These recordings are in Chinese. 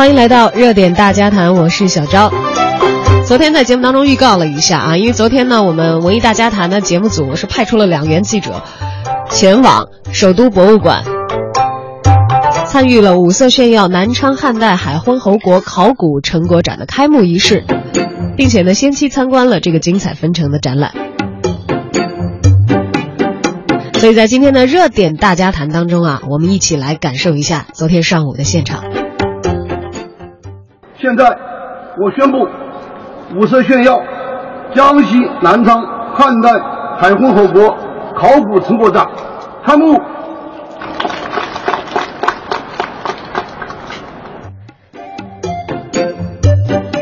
欢迎来到热点大家谈，我是小昭。昨天在节目当中预告了一下啊，因为昨天呢，我们文艺大家谈的节目组是派出了两员记者，前往首都博物馆，参与了五色炫耀南昌汉代海昏侯国考古成果展的开幕仪式，并且呢，先期参观了这个精彩纷呈的展览。所以在今天的热点大家谈当中啊，我们一起来感受一下昨天上午的现场。现在，我宣布，五色炫耀江西南昌汉代海昏侯国考古成果展开幕。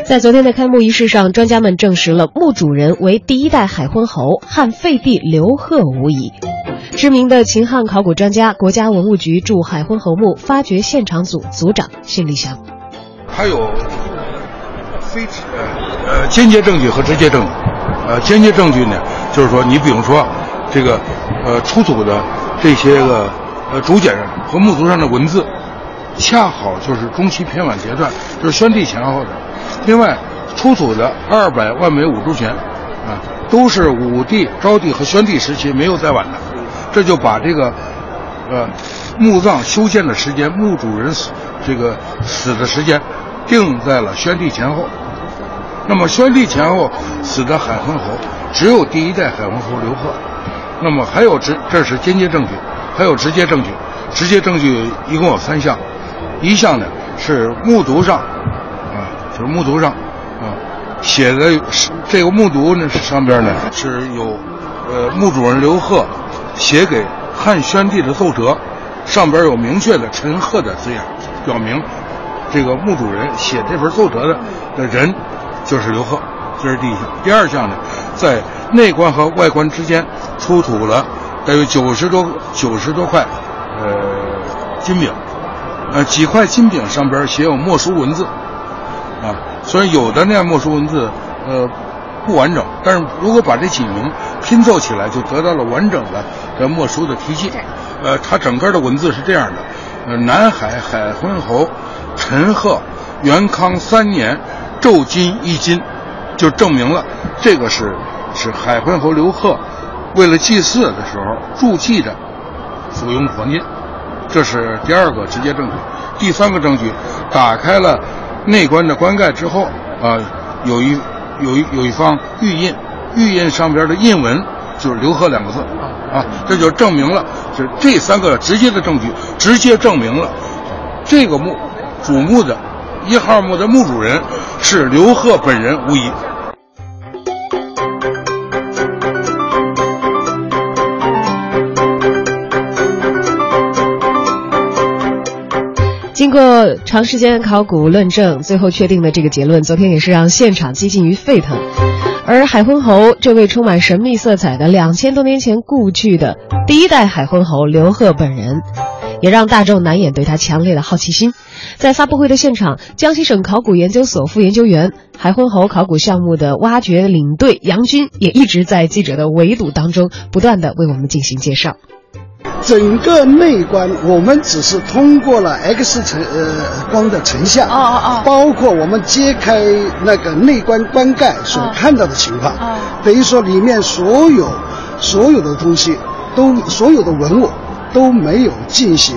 在昨天的开幕仪式上，专家们证实了墓主人为第一代海昏侯汉废帝刘贺无疑。知名的秦汉考古专家、国家文物局驻海昏侯墓发掘现场组组长谢立祥，还有非呃呃间接证据和直接证据。呃，间接证据呢，就是说你比如说这个呃出土的这些个呃竹简和墓族上的文字，恰好就是中期偏晚阶段，就是宣帝前后的。另外，出土的二百万枚五铢钱啊，都是武帝、昭帝和宣帝时期没有再晚的。这就把这个，呃，墓葬修建的时间、墓主人死这个死的时间，定在了宣帝前后。那么宣帝前后死的海昏侯，只有第一代海昏侯刘贺。那么还有直，这是间接证据，还有直接证据。直接证据一共有三项，一项呢是木牍上，啊，就是木牍上，啊，写的是这个木牍呢上边呢是有，呃，墓主人刘贺。写给汉宣帝的奏折，上边有明确的“陈赫”的字样，表明这个墓主人写这份奏折的的人就是刘贺。这是第一项。第二项呢，在内棺和外棺之间出土了大约九十多九十多块呃金饼，呃几块金饼上边写有墨书文字，啊，虽然有的那样墨书文字呃不完整，但是如果把这几名拼凑起来，就得到了完整的。这墨书的题记，呃，它整个的文字是这样的：，呃，南海海昏侯陈赫元康三年昼金一金，就证明了这个是是海昏侯刘贺为了祭祀的时候铸祭的所用黄金，这是第二个直接证据。第三个证据，打开了内棺的棺盖之后，啊，有一有一有一方玉印，玉印上边的印文就是刘贺两个字。啊，这就证明了，是这三个直接的证据，直接证明了这个墓主墓的一号墓的墓主人是刘贺本人无疑。经过长时间考古论证，最后确定的这个结论，昨天也是让现场激进于沸腾。而海昏侯这位充满神秘色彩的两千多年前故去的第一代海昏侯刘贺本人，也让大众难掩对他强烈的好奇心。在发布会的现场，江西省考古研究所副研究员、海昏侯考古项目的挖掘领队杨军，也一直在记者的围堵当中，不断的为我们进行介绍。整个内观，我们只是通过了 X 成呃光的成像，哦哦哦，包括我们揭开那个内观棺盖所看到的情况，啊等于说里面所有所有的东西都所有的文物都没有进行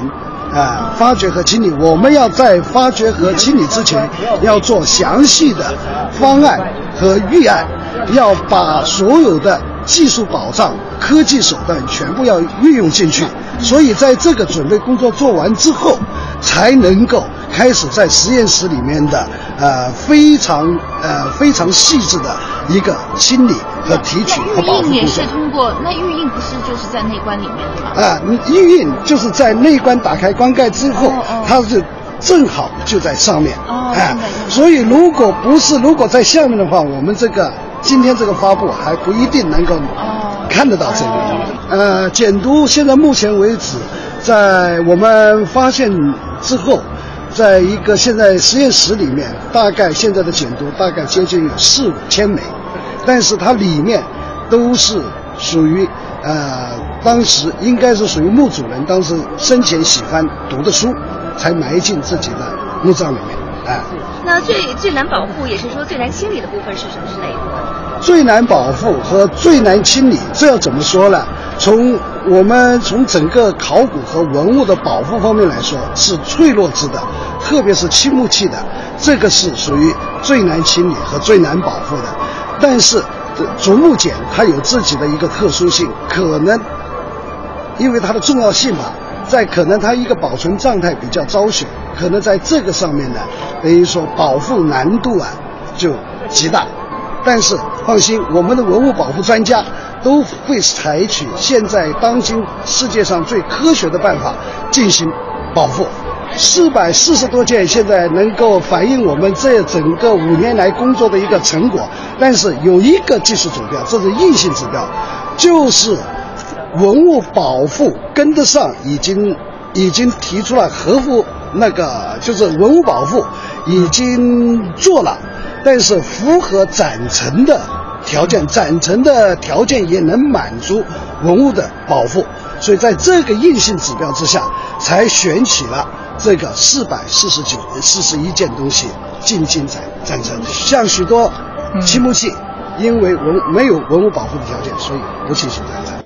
啊发掘和清理。我们要在发掘和清理之前，要做详细的方案和预案，要把所有的。技术保障、科技手段全部要运用进去，所以在这个准备工作做完之后，才能够开始在实验室里面的呃非常呃非常细致的一个清理和提取和保护工作。也是通过那玉印不是就是在内棺里面的吗？啊，玉印就是在内棺打开棺盖之后，它是正好就在上面。哦，所以如果不是如果在下面的话，我们这个。今天这个发布还不一定能够看得到这个。呃，简读现在目前为止，在我们发现之后，在一个现在实验室里面，大概现在的简读大概接近有四五千枚，但是它里面都是属于呃当时应该是属于墓主人当时生前喜欢读的书，才埋进自己的墓葬里面。哎。那最最难保护，也是说最难清理的部分是什么？是哪一部分？最难保护和最难清理，这要怎么说呢？从我们从整个考古和文物的保护方面来说，是脆弱质的，特别是漆木器的，这个是属于最难清理和最难保护的。但是竹木简它有自己的一个特殊性，可能因为它的重要性吧，在可能它一个保存状态比较昭雪，可能在这个上面呢，等于说保护难度啊就极大。但是放心，我们的文物保护专家都会采取现在当今世界上最科学的办法进行保护。四百四十多件，现在能够反映我们这整个五年来工作的一个成果。但是有一个技术指标，这是硬性指标，就是文物保护跟得上，已经已经提出了合乎那个，就是文物保护已经做了。但是符合展陈的条件，展陈的条件也能满足文物的保护，所以在这个硬性指标之下，才选起了这个四百四十九、四十一件东西进京展展陈。像许多漆木器，因为文没有文物保护的条件，所以不进行展陈。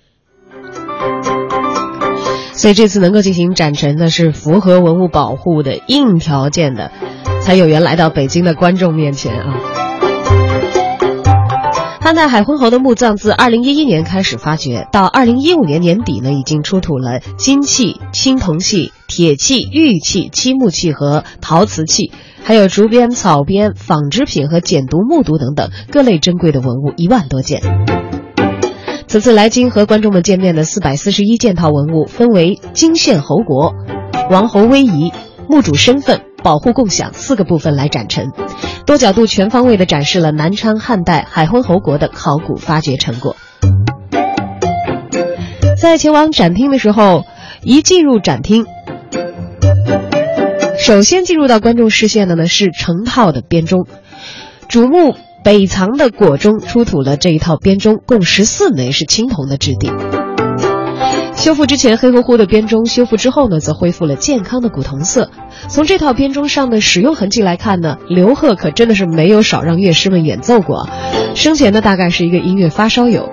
所以这次能够进行展陈的是符合文物保护的硬条件的。才有缘来到北京的观众面前啊！汉代海昏侯的墓葬自二零一一年开始发掘，到二零一五年年底呢，已经出土了金器、青铜器、铁器、玉器、漆木器和陶瓷器，还有竹编、草编、纺织品和简牍、木牍等等各类珍贵的文物一万多件。此次来京和观众们见面的四百四十一件套文物，分为金献侯国、王侯威仪、墓主身份。保护共享四个部分来展陈，多角度全方位地展示了南昌汉代海昏侯国的考古发掘成果。在前往展厅的时候，一进入展厅，首先进入到观众视线的呢是成套的编钟，主墓北藏的椁中出土了这一套编钟，共十四枚，是青铜的质地。修复之前黑乎乎的编钟，修复之后呢，则恢复了健康的古铜色。从这套编钟上的使用痕迹来看呢，刘贺可真的是没有少让乐师们演奏过。生前呢，大概是一个音乐发烧友。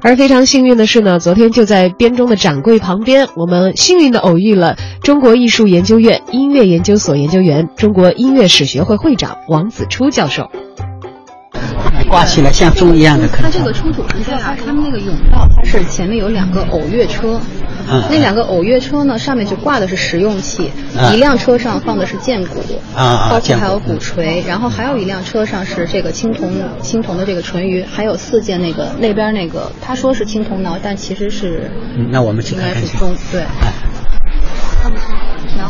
而非常幸运的是呢，昨天就在编钟的展柜旁边，我们幸运的偶遇了中国艺术研究院音乐研究所研究员、中国音乐史学会会长王子初教授。挂起来像钟一样的。它这个出土是这样，他们那个甬道，它是前面有两个偶月车，那两个偶月车呢，上面就挂的是实用器，一辆车上放的是剑骨，啊包括还有鼓槌，然后还有一辆车上是这个青铜青铜的这个淳于，还有四件那个那边那个他说是青铜挠，但其实是，那我们去看看钟，对。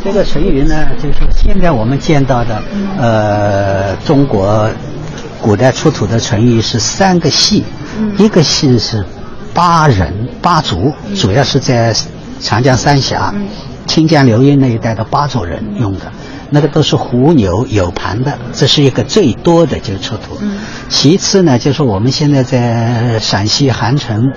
这个淳于呢，就是现在我们见到的，呃，中国。古代出土的成语是三个系，一个系是巴人巴族，主要是在长江三峡、清江流域那一带的巴族人用的，那个都是胡牛有盘的，这是一个最多的就出土。其次呢，就是我们现在在陕西韩城，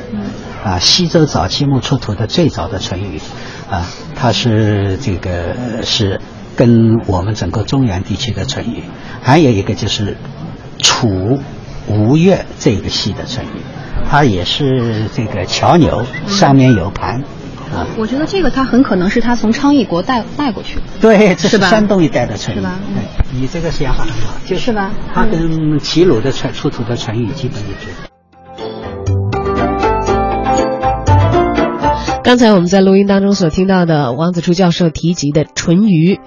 啊西周早期墓出土的最早的成语，啊，它是这个是跟我们整个中原地区的成语，还有一个就是。楚吴越这个系的成语，它也是这个桥钮上面有盘啊。我觉得这个它很可能是他从昌邑国带带过去的。对，这是山东一带的成语。是吧？你这个想法很好，就是吧？它跟齐鲁的出出土的成语基本一致。刚才我们在录音当中所听到的王子初教授提及的淳于，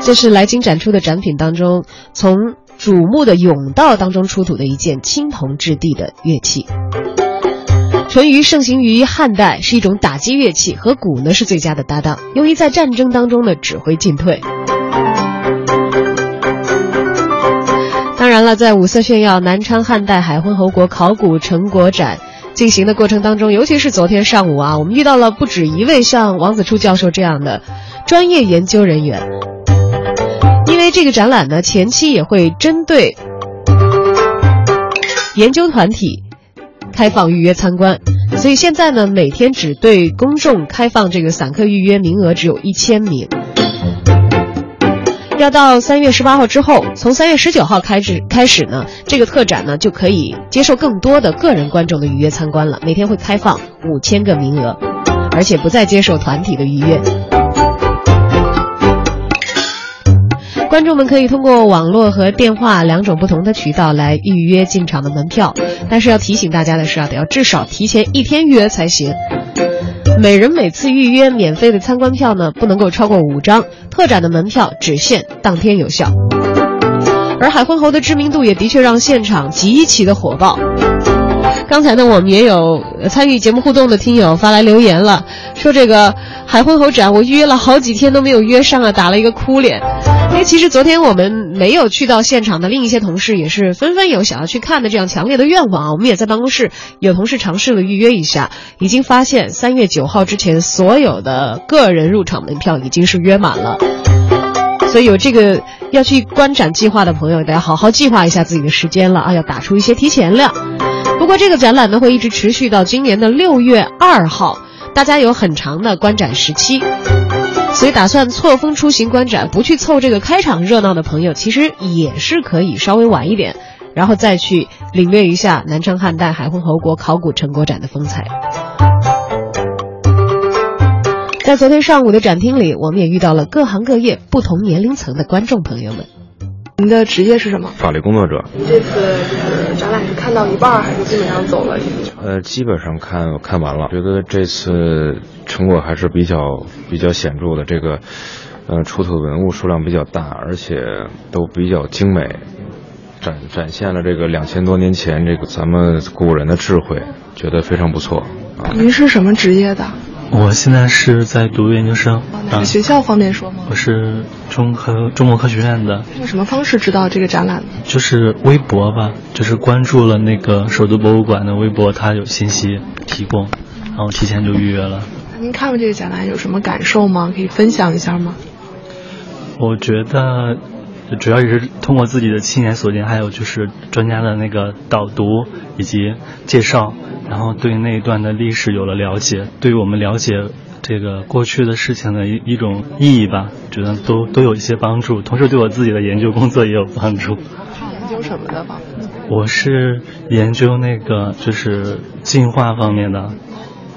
这是来京展出的展品当中从。瞩目的甬道当中出土的一件青铜质地的乐器，淳于盛行于汉代，是一种打击乐器，和鼓呢是最佳的搭档，用于在战争当中呢指挥进退。当然了，在五色炫耀南昌汉代海昏侯国考古成果展进行的过程当中，尤其是昨天上午啊，我们遇到了不止一位像王子初教授这样的专业研究人员。因为这个展览呢，前期也会针对研究团体开放预约参观。所以现在呢，每天只对公众开放这个散客预约名额只有一千名。要到三月十八号之后，从三月十九号开始开始呢，这个特展呢就可以接受更多的个人观众的预约参观了。每天会开放五千个名额，而且不再接受团体的预约。观众们可以通过网络和电话两种不同的渠道来预约进场的门票，但是要提醒大家的是啊，得要至少提前一天预约才行。每人每次预约免费的参观票呢，不能够超过五张。特展的门票只限当天有效。而海昏侯的知名度也的确让现场极其的火爆。刚才呢，我们也有参与节目互动的听友发来留言了，说这个海昏侯展我预约了好几天都没有约上啊，打了一个哭脸。因为其实昨天我们没有去到现场的另一些同事也是纷纷有想要去看的这样强烈的愿望啊。我们也在办公室有同事尝试了预约一下，已经发现三月九号之前所有的个人入场门票已经是约满了。所以有这个要去观展计划的朋友，得要好好计划一下自己的时间了啊，要打出一些提前量。不过这个展览呢会一直持续到今年的六月二号，大家有很长的观展时期。所以，打算错峰出行观展，不去凑这个开场热闹的朋友，其实也是可以稍微晚一点，然后再去领略一下南昌汉代海昏侯国考古成果展的风采。在昨天上午的展厅里，我们也遇到了各行各业、不同年龄层的观众朋友们。您的职业是什么？法律工作者。您这次就是展览是看到一半，还是基本上走了？呃，基本上看看完了，觉得这次成果还是比较比较显著的。这个，呃，出土文物数量比较大，而且都比较精美，展展现了这个两千多年前这个咱们古人的智慧，觉得非常不错。您是什么职业的？我现在是在读研究生。哪个学校方便说吗？我是中科中国科学院的。用什么方式知道这个展览的？就是微博吧，就是关注了那个首都博物馆的微博，它有信息提供，然后提前就预约了。那您看过这个展览有什么感受吗？可以分享一下吗？我觉得主要也是通过自己的亲眼所见，还有就是专家的那个导读以及介绍。然后对那一段的历史有了了解，对于我们了解这个过去的事情的一一种意义吧，觉得都都有一些帮助。同时对我自己的研究工作也有帮助。研究什么的吧？我是研究那个就是进化方面的，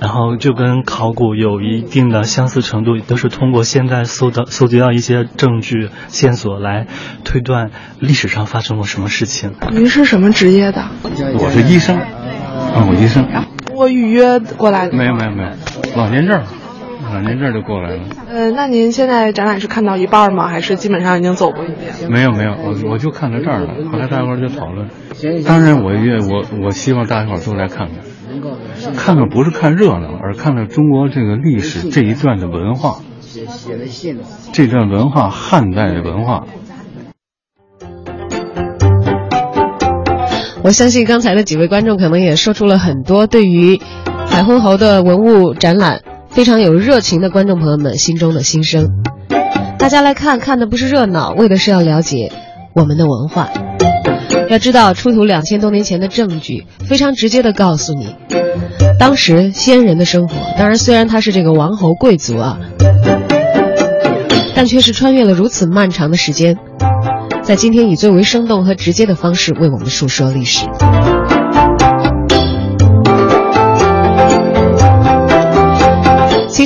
然后就跟考古有一定的相似程度，都是通过现在搜到搜集到一些证据线索来推断历史上发生过什么事情。您是什么职业的？我是医生。啊，我医生。我预约过来的。没有没有没有，老年证，老年证就过来了。呃，那您现在展览是看到一半吗？还是基本上已经走过一遍？没有没有，我我就看到这儿了。后来大家伙儿就讨论。当然，我愿我我希望大家伙儿都来看看，看看不是看热闹，而看看中国这个历史这一段的文化，这段文化汉代的文化。我相信刚才的几位观众可能也说出了很多对于海昏侯的文物展览非常有热情的观众朋友们心中的心声。大家来看看的不是热闹，为的是要了解我们的文化。要知道，出土两千多年前的证据，非常直接的告诉你，当时先人的生活。当然，虽然他是这个王侯贵族啊，但却是穿越了如此漫长的时间。在今天以最为生动和直接的方式为我们述说历史。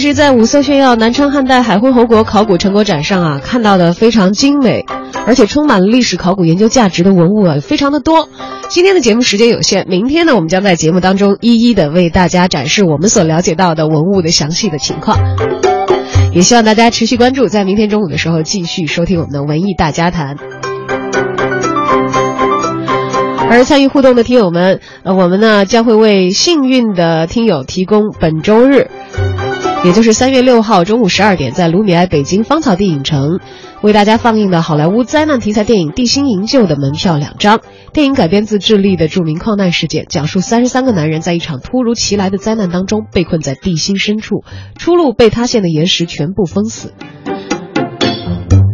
是，在五色炫耀南昌汉代海昏侯国考古成果展上啊，看到的非常精美，而且充满了历史考古研究价值的文物啊，非常的多。今天的节目时间有限，明天呢，我们将在节目当中一一的为大家展示我们所了解到的文物的详细的情况。也希望大家持续关注，在明天中午的时候继续收听我们的文艺大家谈。而参与互动的听友们，呃，我们呢将会为幸运的听友提供本周日，也就是三月六号中午十二点，在卢米埃北京芳草地影城为大家放映的好莱坞灾难题材电影《地心营救》的门票两张。电影改编自智利的著名矿难事件，讲述三十三个男人在一场突如其来的灾难当中被困在地心深处，出路被塌陷的岩石全部封死，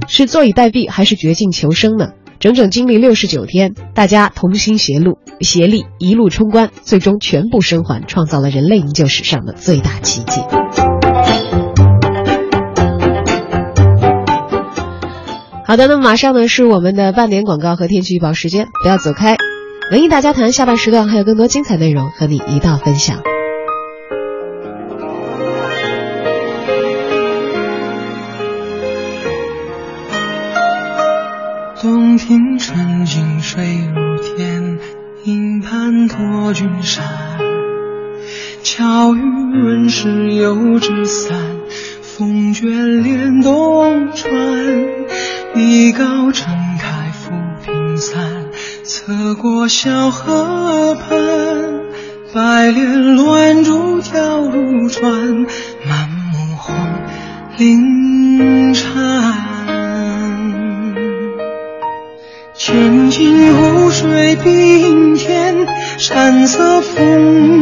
是坐以待毙还是绝境求生呢？整整经历六十九天，大家同心协路协力一路冲关，最终全部生还，创造了人类营救史上的最大奇迹。好的，那么马上呢是我们的半点广告和天气预报时间，不要走开。文艺大家谈下半时段还有更多精彩内容和你一道分享。洞庭春景水如天，营盘托君山。巧语润湿油纸伞，风卷帘动船。笔高撑开浮萍伞，侧过小河畔，白莲乱珠跳入船，满目红绫缠。千顷湖水碧天，山色风